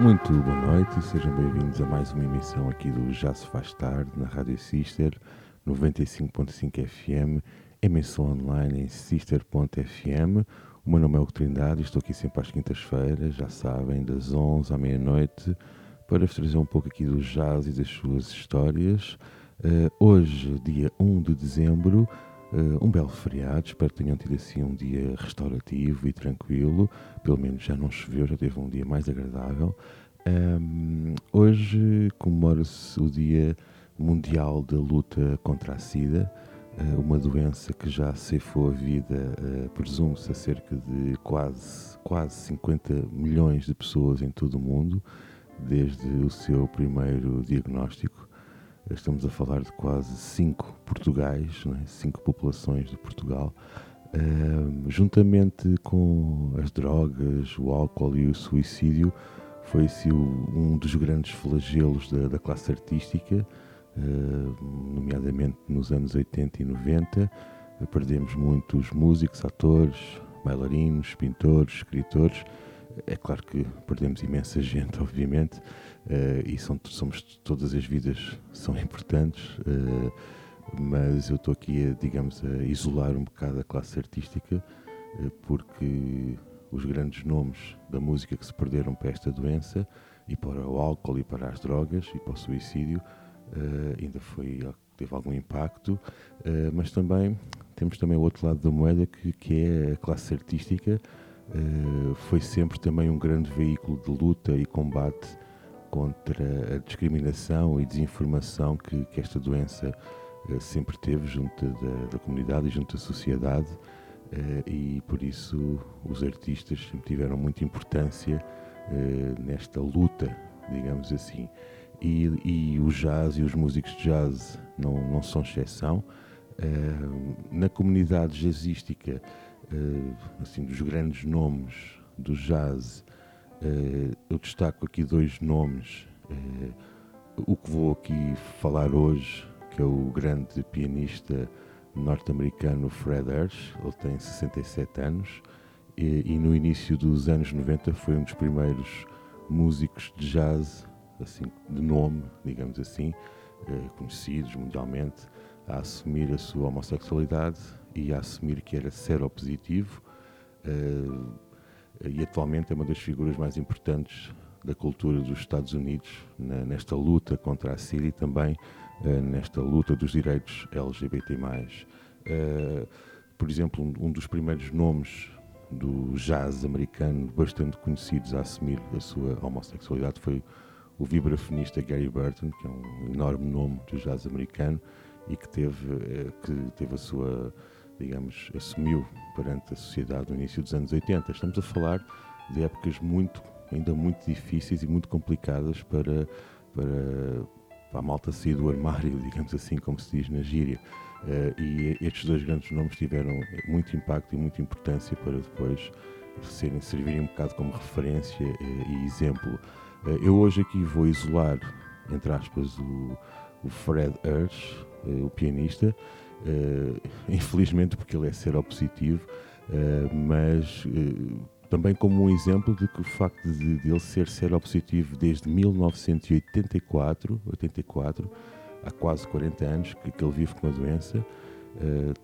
Muito boa noite sejam bem-vindos a mais uma emissão aqui do Já se faz tarde na Rádio Sister 95.5 FM, emissão online em sister.fm. O meu nome é Hugo Trindade estou aqui sempre às quintas-feiras, já sabem, das 11 à meia-noite, para vos trazer um pouco aqui do jazz e das suas histórias. Uh, hoje, dia 1 de dezembro, uh, um belo feriado. Espero que tenham tido assim um dia restaurativo e tranquilo. Pelo menos já não choveu, já teve um dia mais agradável. Um, hoje comemora-se o Dia Mundial da Luta contra a SIDA, uh, uma doença que já ceifou a vida, presume-se, a cerca de quase, quase 50 milhões de pessoas em todo o mundo, desde o seu primeiro diagnóstico. Estamos a falar de quase cinco Portugais, é? cinco populações de Portugal, uh, juntamente com as drogas, o álcool e o suicídio, foi assim, um dos grandes flagelos da, da classe artística, uh, nomeadamente nos anos 80 e 90. Uh, perdemos muitos músicos, atores, bailarinos, pintores, escritores. É claro que perdemos imensa gente, obviamente, uh, e são, somos todas as vidas são importantes, uh, mas eu estou aqui, a, digamos, a isolar um bocado a classe artística, uh, porque os grandes nomes da música que se perderam para esta doença e para o álcool e para as drogas e para o suicídio ainda foi teve algum impacto, mas também temos também o outro lado da moeda que, que é a classe artística. Foi sempre também um grande veículo de luta e combate contra a discriminação e desinformação que, que esta doença uh, sempre teve junto da, da, comunidade e junto da sociedade uh, e por isso os artistas sempre tiveram muita importância nesta luta, digamos assim. E, e, o jazz e os músicos de jazz não, não são exceção. na comunidade jazzística, assim, dos grandes nomes do jazz, Uh, eu destaco aqui dois nomes. Uh, o que vou aqui falar hoje, que é o grande pianista norte-americano Fred Hirsch, ele tem 67 anos e, e, no início dos anos 90 foi um dos primeiros músicos de jazz, assim, de nome, digamos assim, conhecidos mundialmente, a assumir a sua homossexualidade e a assumir que era seropositivo. Uh, e atualmente é uma das figuras mais importantes da cultura dos Estados Unidos na, nesta luta contra a SIDA e também uh, nesta luta dos direitos LGBT+. Uh, por exemplo, um, um, dos primeiros nomes do jazz americano bastante conhecidos a assumir a sua homossexualidade foi o vibrafonista Gary Burton, que é um enorme nome do jazz americano e que teve, que teve a sua digamos, assumiu perante a sociedade no início dos anos 80. Estamos a falar de épocas muito, ainda muito difíceis e muito complicadas para, para, para a malta sair do armário, digamos assim, como se diz na gíria. Uh, e estes dois grandes nomes tiveram muito impacto e muita importância para depois serem, servirem um bocado como referência uh, e exemplo. Uh, eu hoje aqui vou isolar, entre aspas, o, o Fred Hirsch, o pianista, infelizmente porque ele é seropositivo, uh, mas uh, também como um exemplo de que o facto de, de ele ser seropositivo desde 1984, 84, há quase 40 anos que, que ele vive com a doença,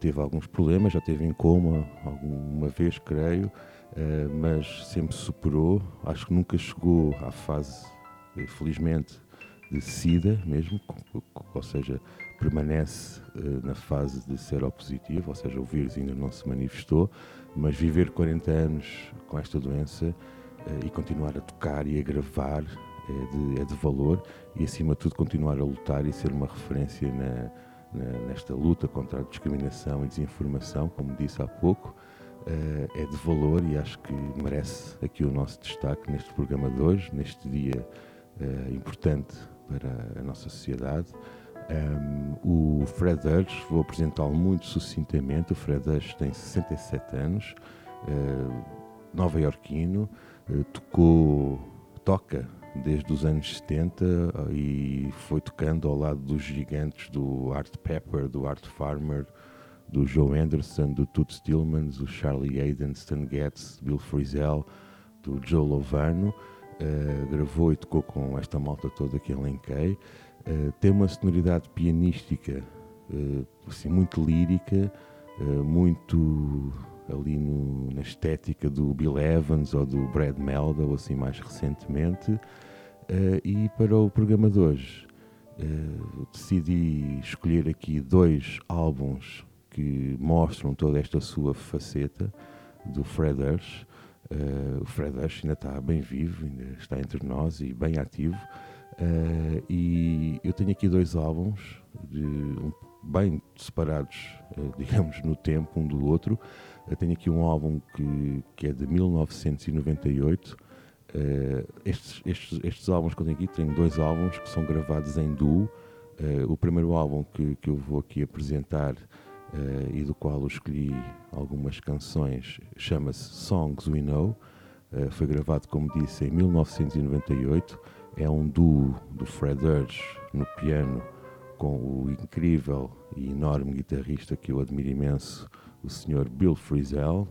teve alguns problemas, já teve em coma alguma vez, creio, mas sempre superou. Acho que nunca chegou à fase, felizmente, de SIDA mesmo, ou seja, permanece uh, na fase de seropositivo, ou seja, o vírus ainda não se manifestou, mas viver 40 anos com esta doença uh, e continuar a tocar e a gravar é de, é de, valor e, acima de tudo, continuar a lutar e ser uma referência na, nesta luta contra a discriminação e desinformação, como disse há pouco, é de valor e acho que merece aqui o nosso destaque neste programa de hoje, neste dia importante para a nossa sociedade. Um, o Fred Durst, vou apresentá-lo muito sucintamente. O Fred Durst tem 67 anos, uh, nova-iorquino, uh, tocou, toca desde os anos 70 e foi tocando ao lado dos gigantes do Art Pepper, do Art Farmer, do Joe Anderson, do Toots Tillmans, do Charlie Hayden, Stan Getz, Bill Frisell, do Joe Lovano. Uh, gravou e tocou com esta malta toda que elenquei. Uh, tem uma sonoridade pianística uh, assim, muito lírica, muito ali no, na estética do Bill Evans ou do Brad Meldow, assim mais recentemente. e para o programa de hoje, decidi escolher aqui dois álbuns que mostram toda esta sua faceta do Fred. Uh, o Fred Ursh ainda está bem vivo, ainda está entre nós e bem ativo. Uh, e eu tenho aqui dois álbuns de, um, bem separados, uh, digamos, no tempo um do outro. Eu tenho aqui um álbum que, que é de 1998. estes, estes, estes álbuns que eu tenho aqui, tenho dois álbuns que são gravados em duo. o primeiro álbum que, que eu vou aqui apresentar uh, e do qual eu escolhi algumas canções, chama-se Songs We Know. Uh, foi gravado, como disse, em 1998. É um duo do Fred Urge no piano com o incrível e enorme guitarrista que eu admiro imenso, o Sr. Bill Frisell.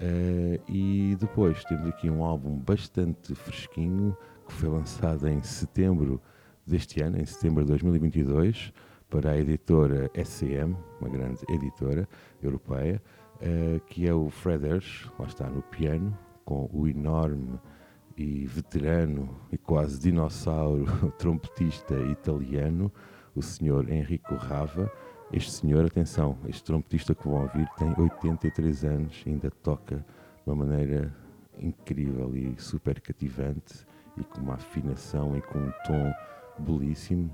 Uh, e depois temos aqui um álbum bastante fresquinho que foi lançado em setembro deste ano, em setembro de 2022 para a editora SCM, uma grande editora europeia, uh, que é o Fred Hirsch, lá está no piano, com o enorme e veterano e quase dinossauro trompetista italiano, o senhor Enrico Rava. Este senhor, atenção, este trompetista que vão ouvir tem 83 anos ainda toca de uma maneira incrível e super cativante e com uma afinação e com um tom belíssimo.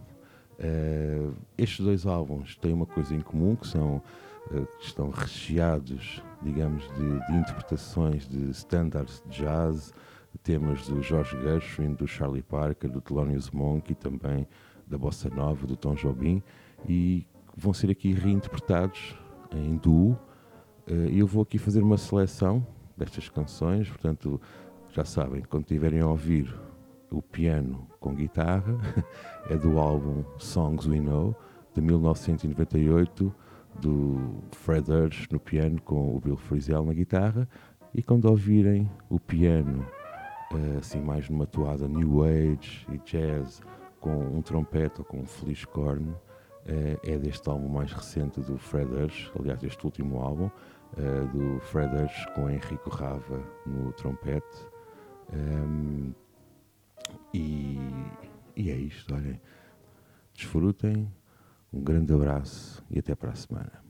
Uh, estes dois álbuns têm uma coisa em comum, que são uh, que estão recheados, digamos, de, de, interpretações de standards de jazz, temas do George Gershwin, do Charlie Parker, do Thelonious Monk e também da Bossa Nova, do Tom Jobim, e vão ser aqui reinterpretados em duo. Uh, eu vou aqui fazer uma seleção destas canções, portanto, já sabem, quando estiverem a ouvir o piano com guitarra, é do álbum Songs We Know, de 1998, do Fred Urge no piano com o Bill Frisell na guitarra. E quando ouvirem o piano, eh, assim mais numa toada New Age e Jazz, com um trompete ou com um feliz corno, eh, é deste álbum mais recente do Fred Urge, aliás, este último álbum, eh, do Fred Urge com Henrico Rava no trompete. Ehm, e, e é isto, olhem. Desfrutem, um grande abraço e até para a semana.